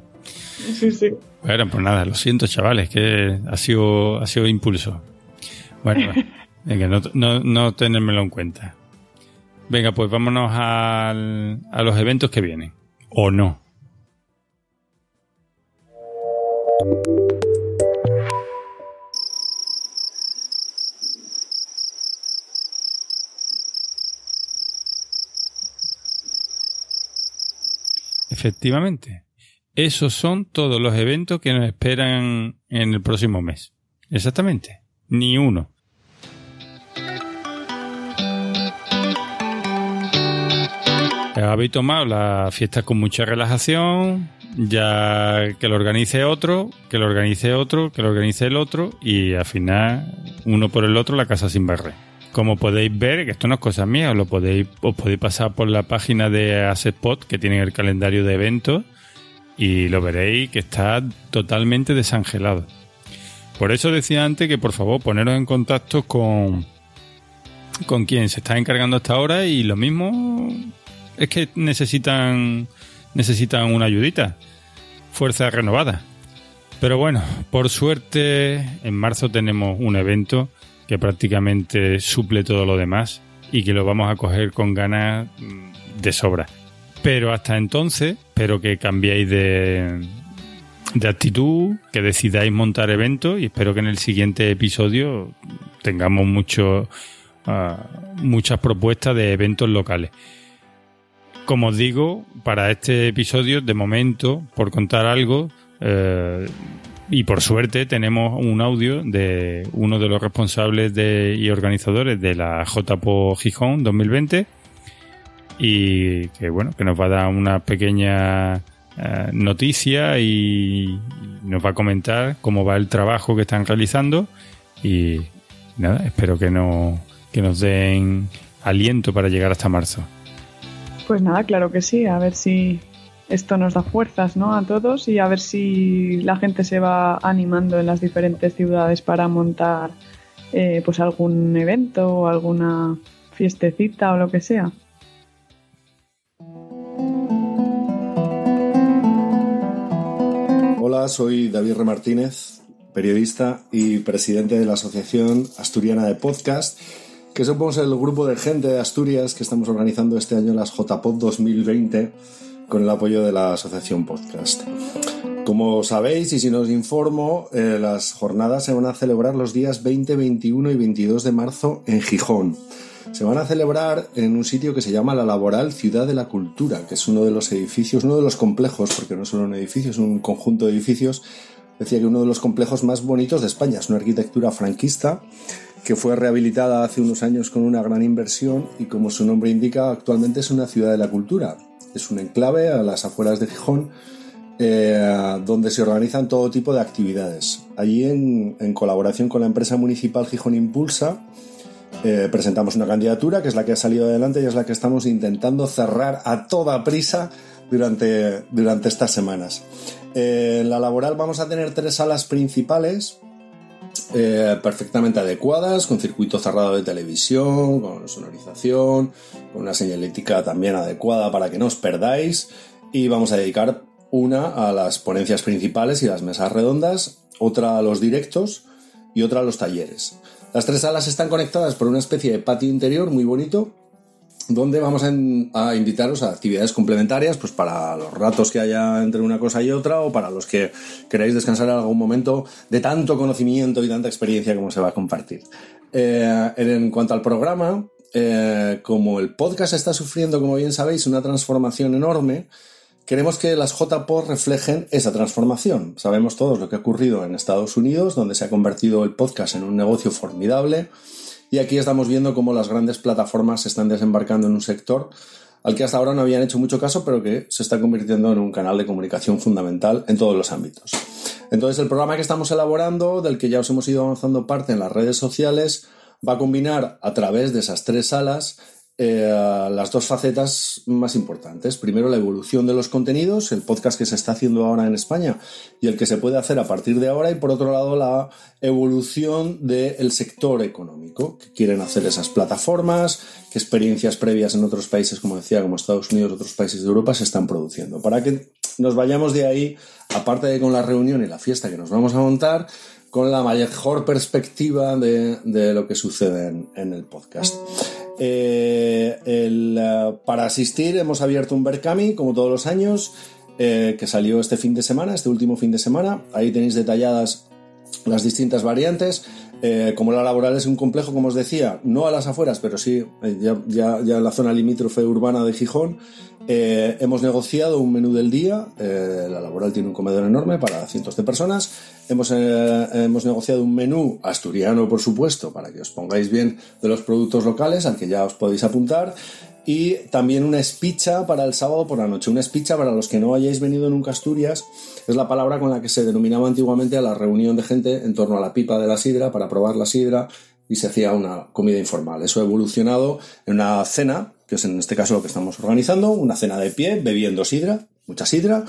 Sí, sí. Bueno, pues nada, lo siento, chavales, que ha sido, ha sido impulso. Bueno, venga, no, no, no tenérmelo en cuenta. Venga, pues vámonos al, a los eventos que vienen. ¿O no? Efectivamente. Esos son todos los eventos que nos esperan en el próximo mes. Exactamente. Ni uno. Habéis tomado la fiesta con mucha relajación, ya que lo organice otro, que lo organice otro, que lo organice el otro y al final uno por el otro la casa sin barrer. Como podéis ver, que esto no es cosa mía, lo podéis, os podéis pasar por la página de Assetpot que tiene el calendario de eventos y lo veréis que está totalmente desangelado. Por eso decía antes que por favor poneros en contacto con, con quien se está encargando hasta ahora y lo mismo es que necesitan necesitan una ayudita, fuerza renovada. Pero bueno, por suerte en marzo tenemos un evento que prácticamente suple todo lo demás y que lo vamos a coger con ganas mm, de sobra. Pero hasta entonces, espero que cambiéis de, de actitud, que decidáis montar eventos y espero que en el siguiente episodio tengamos mucho, ah, muchas propuestas de eventos locales. Como os digo, para este episodio, de momento, por contar algo, eh, y por suerte tenemos un audio de uno de los responsables de, y organizadores de la JPO Gijón 2020 y que bueno, que nos va a dar una pequeña eh, noticia y nos va a comentar cómo va el trabajo que están realizando. Y nada, espero que, no, que nos den aliento para llegar hasta marzo. Pues nada, claro que sí, a ver si esto nos da fuerzas ¿no? a todos y a ver si la gente se va animando en las diferentes ciudades para montar eh, pues algún evento o alguna fiestecita o lo que sea. Hola, soy David Remartínez, periodista y presidente de la Asociación Asturiana de Podcast, que somos el grupo de gente de Asturias que estamos organizando este año las JPod 2020 con el apoyo de la Asociación Podcast. Como sabéis, y si no os informo, eh, las jornadas se van a celebrar los días 20, 21 y 22 de marzo en Gijón. Se van a celebrar en un sitio que se llama la Laboral Ciudad de la Cultura, que es uno de los edificios, uno de los complejos, porque no es solo un edificio, es un conjunto de edificios, decía que uno de los complejos más bonitos de España. Es una arquitectura franquista que fue rehabilitada hace unos años con una gran inversión y como su nombre indica, actualmente es una ciudad de la cultura. Es un enclave a las afueras de Gijón eh, donde se organizan todo tipo de actividades. Allí, en, colaboración con la empresa municipal Gijón Impulsa, eh, presentamos una candidatura que es la que ha salido adelante y es la que estamos intentando cerrar a toda prisa durante, durante estas semanas. Eh, en la laboral vamos a tener tres salas principales perfectamente adecuadas, con circuito cerrado de televisión, con sonorización, con una señalética también adecuada para que no os perdáis. Y vamos a dedicar una a las ponencias principales y las mesas redondas, otra a los directos y otra a los talleres. Las tres salas están conectadas por una especie de patio interior muy bonito, donde vamos a, invitaros a actividades complementarias, pues para los ratos que haya entre una cosa y otra, o para los que queráis descansar en algún momento de tanto conocimiento y tanta experiencia como se va a compartir. Eh, en cuanto al programa, eh, como el podcast está sufriendo, como bien sabéis, una transformación enorme, queremos que las JPOD reflejen esa transformación. Sabemos todos lo que ha ocurrido en Estados Unidos, donde se ha convertido el podcast en un negocio formidable, y aquí estamos viendo cómo las grandes plataformas se están desembarcando en un sector al que hasta ahora no habían hecho mucho caso, pero que se está convirtiendo en un canal de comunicación fundamental en todos los ámbitos. Entonces, el programa que estamos elaborando, del que ya os hemos ido avanzando parte en las redes sociales, va a combinar a través de esas tres salas eh, las dos facetas más importantes. Primero, la evolución de los contenidos, el podcast que se está haciendo ahora en España y el que se puede hacer a partir de ahora. Y por otro lado, la evolución del sector económico, que quieren hacer esas plataformas, qué experiencias previas en otros países, como decía, como Estados Unidos, otros países de Europa, se están produciendo. Para que nos vayamos de ahí, aparte de con la reunión y la fiesta que nos vamos a montar, con la mejor perspectiva de, lo que sucede en, el podcast. Eh, eh, para asistir hemos abierto un Berkami, como todos los años, eh, que salió este fin de semana, este último fin de semana. Ahí tenéis detalladas las distintas variantes. como la laboral es un complejo, como os decía, no a las afueras, pero sí ya, en la zona limítrofe urbana de Gijón, eh, hemos negociado un menú del día. Eh, la laboral tiene un comedor enorme para cientos de personas. Hemos, eh, hemos, negociado un menú asturiano, por supuesto, para que os pongáis bien de los productos locales, al que ya os podéis apuntar. Y también una espicha para el sábado por la noche. Una espicha para los que no hayáis venido nunca a Asturias. Es la palabra con la que se denominaba antiguamente a la reunión de gente en torno a la pipa de la sidra para probar la sidra y se hacía una comida informal. Eso ha evolucionado en una cena que es en este caso lo que estamos organizando, una cena de pie, bebiendo sidra, mucha sidra,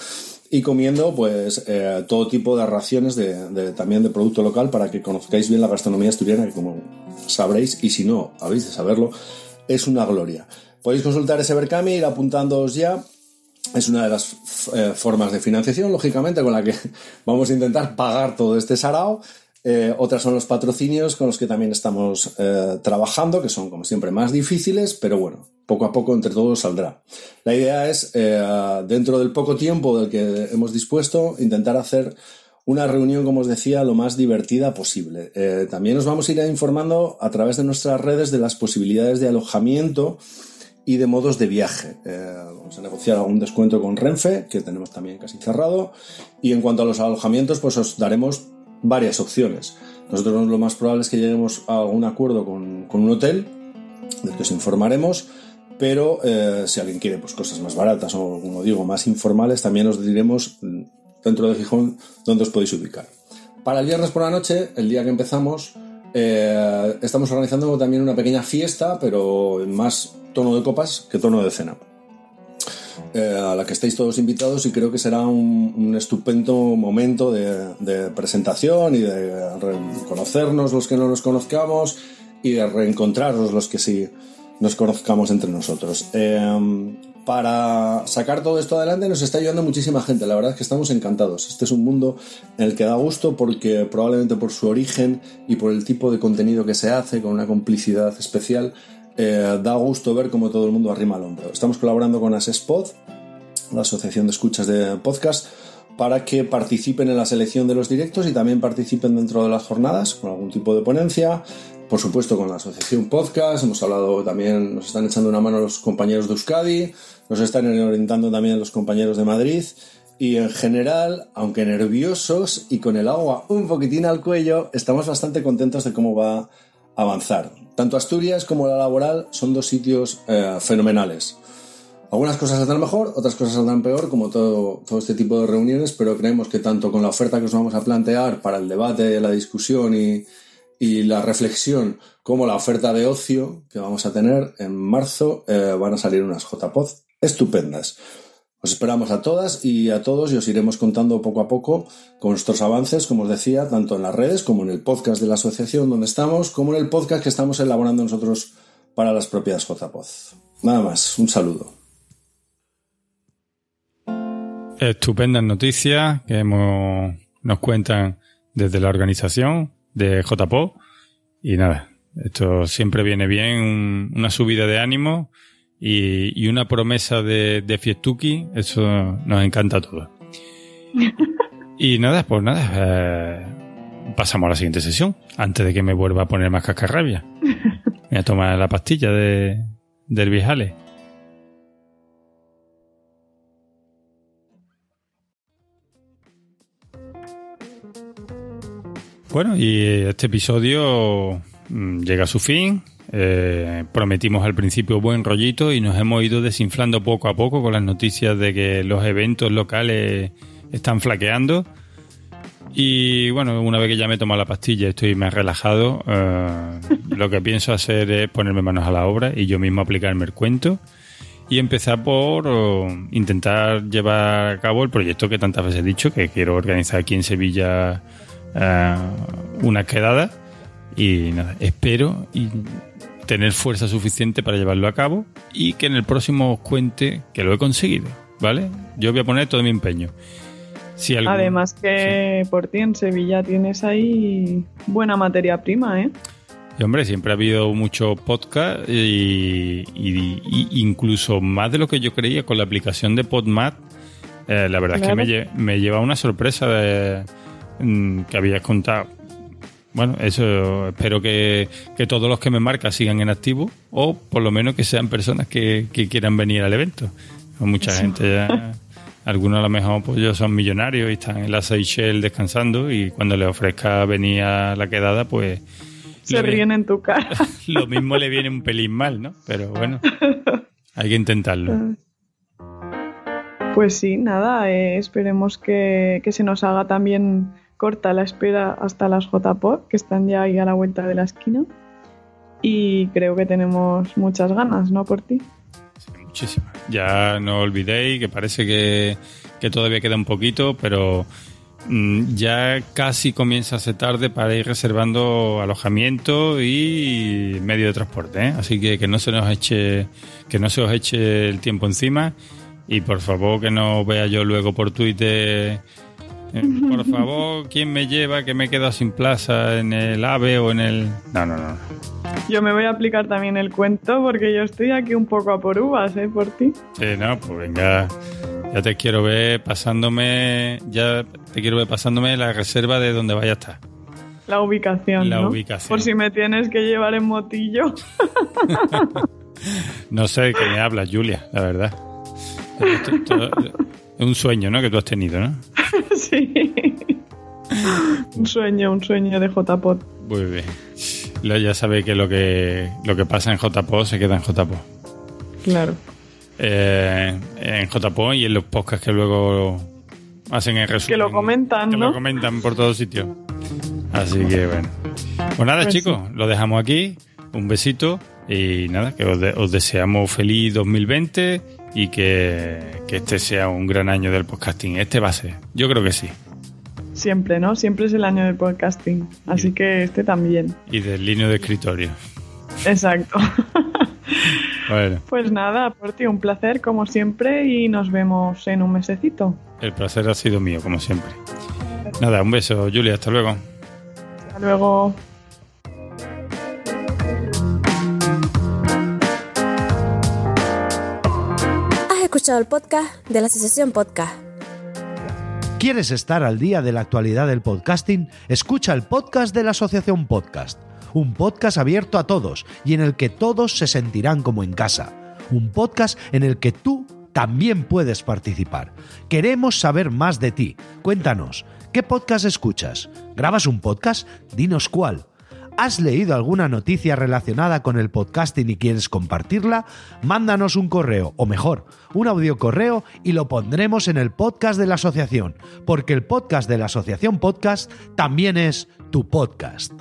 y comiendo pues eh, todo tipo de raciones de, también de producto local para que conozcáis bien la gastronomía asturiana, que como sabréis, y si no habéis de saberlo, es una gloria. Podéis consultar ese Berkami, ir apuntándoos ya. Es una de las eh, formas de financiación, lógicamente, con la que vamos a intentar pagar todo este sarao. Eh, otras son los patrocinios con los que también estamos eh, trabajando, que son como siempre más difíciles, pero bueno, poco a poco entre todos saldrá. La idea es, dentro del poco tiempo del que hemos dispuesto, intentar hacer una reunión, como os decía, lo más divertida posible. también os vamos a ir informando a través de nuestras redes de las posibilidades de alojamiento y de modos de viaje. Eh, vamos a negociar algún descuento con Renfe, que tenemos también casi cerrado. Y en cuanto a los alojamientos, pues os daremos varias opciones. Nosotros lo más probable es que lleguemos a algún acuerdo con, un hotel, del que os informaremos, pero eh, si alguien quiere pues, cosas más baratas o, como digo, más informales, también os diremos mm, dentro de Gijón dónde os podéis ubicar. Para el viernes por la noche, el día que empezamos, eh, estamos organizando también una pequeña fiesta, pero más tono de copas que tono de cena. Eh, a la que estáis todos invitados y creo que será un, estupendo momento de, presentación y de conocernos los que no nos conozcamos y de reencontrarnos los que sí nos conozcamos entre nosotros. Eh, para sacar todo esto adelante nos está ayudando muchísima gente, la verdad es que estamos encantados. Este es un mundo en el que da gusto porque probablemente por su origen y por el tipo de contenido que se hace, con una complicidad especial, eh, da gusto ver cómo todo el mundo arrima al hombro. Estamos colaborando con Asespod, la Asociación de Escuchas de Podcast, para que participen en la selección de los directos y también participen dentro de las jornadas con algún tipo de ponencia. Por supuesto, con la Asociación Podcast, hemos hablado también, nos están echando una mano los compañeros de Euskadi, nos están orientando también los compañeros de Madrid. Y en general, aunque nerviosos y con el agua un poquitín al cuello, estamos bastante contentos de cómo va avanzar. Tanto Asturias como la laboral son dos sitios eh, fenomenales. Algunas cosas saldrán mejor, otras cosas saldrán peor, como todo, todo este tipo de reuniones, pero creemos que tanto con la oferta que os vamos a plantear para el debate, la discusión y, la reflexión, como la oferta de ocio que vamos a tener en marzo, eh, van a salir unas JPOD estupendas. Os esperamos a todas y a todos y os iremos contando poco a poco con nuestros avances, como os decía, tanto en las redes como en el podcast de la asociación donde estamos, como en el podcast que estamos elaborando nosotros para las propias JPOZ. Nada más, un saludo. Estupendas noticias que nos cuentan desde la organización de JPO. Y nada, esto siempre viene bien, una subida de ánimo y, una promesa de, de, Fiestuki, eso nos encanta a todos. y nada, pues nada, eh, pasamos a la siguiente sesión, antes de que me vuelva a poner más cascarrabia. Voy a tomar la pastilla de, del viejale. Bueno, y este episodio mm, llega a su fin. Eh, prometimos al principio buen rollito y nos hemos ido desinflando poco a poco con las noticias de que los eventos locales están flaqueando. Y bueno, una vez que ya me he tomado la pastilla estoy más relajado, eh, lo que pienso hacer es ponerme manos a la obra y yo mismo aplicarme el cuento y empezar por intentar llevar a cabo el proyecto que tantas veces he dicho que quiero organizar aquí en Sevilla eh, una quedada y nada, espero y tener fuerza suficiente para llevarlo a cabo y que en el próximo os cuente que lo he conseguido, ¿vale? Yo voy a poner todo mi empeño. Si Además que por ti en Sevilla tienes ahí buena materia prima, ¿eh? Y hombre, siempre ha habido mucho podcast y, incluso más de lo que yo creía con la aplicación de Podmat. Eh, la verdad es que me, me, lleva una sorpresa de, que habías contado bueno, eso espero que, todos los que me marcan sigan en activo o por lo menos que sean personas que, quieran venir al evento. Mucha gente ya, algunos a lo mejor pues ya son millonarios y están en la Seychelles descansando y cuando les ofrezca venir a la quedada pues... Se ríen en tu cara. lo mismo le viene un pelín mal, ¿no? Pero bueno, hay que intentarlo. Pues sí, nada, eh, esperemos que, que se nos haga también corta la espera hasta las JPOD, que están ya ahí a la vuelta de la esquina. Y creo que tenemos muchas ganas, ¿no? Por ti. Sí, muchísimas. Ya no olvidéis que parece que, todavía queda un poquito, pero mm, ya casi comienza a ser tarde para ir reservando alojamiento y medio de transporte, ¿eh? así que que no se nos eche que no se os eche el tiempo encima Y por favor que no vea yo luego por Twitter. Eh, Por favor, ¿quién me lleva que me he quedado sin plaza en el AVE o en el... No, no, no. Yo me voy a aplicar también el cuento porque yo estoy aquí un poco a por uvas, ¿eh? Por ti. Sí, no, pues venga. Ya te quiero ver pasándome... Ya te quiero ver pasándome la reserva de donde vaya a estar. La ubicación, La ¿no? ubicación. Por si me tienes que llevar en motillo. No sé de qué me hablas, Julia, la verdad. Es un sueño, ¿no? Que tú has tenido, ¿no? Sí. un sueño, un sueño de JPod. Muy bien. Lo- Ya sabéis que lo que lo que pasa en JPO se queda en JPO. Claro. Eh, en JPO y en los podcasts que luego hacen el resumen. Que lo comentan, que ¿no? lo comentan por todos sitios. Así que bueno. Pues nada, Pues chicos, lo dejamos aquí. Un besito y nada, que os, de- os deseamos feliz 2020 y que, que este sea un gran año del podcasting. Este va a ser. Yo creo que sí. Siempre, ¿no? Siempre es el año del podcasting. Así que este también. Y del línea de escritorio. Exacto. Bueno, Pues nada, por ti un placer como siempre y nos vemos en un mesecito. el placer ha sido mío, como siempre. Nada, un beso, Julia, hasta luego. Hasta luego. El podcast de la Asociación Podcast. ¿Quieres estar al día de la actualidad del podcasting? Escucha el podcast de la Asociación Podcast, un podcast abierto a todos y en el que todos se sentirán como en casa, un podcast en el que tú también puedes participar. Queremos saber más de ti. Cuéntanos, ¿qué podcast escuchas? ¿Grabas un podcast? Dinos cuál. ¿Has leído alguna noticia relacionada con el podcasting y quieres compartirla? Mándanos un correo, o mejor, un audio correo y lo pondremos en el podcast de la asociación, porque el podcast de la asociación podcast también es tu podcast.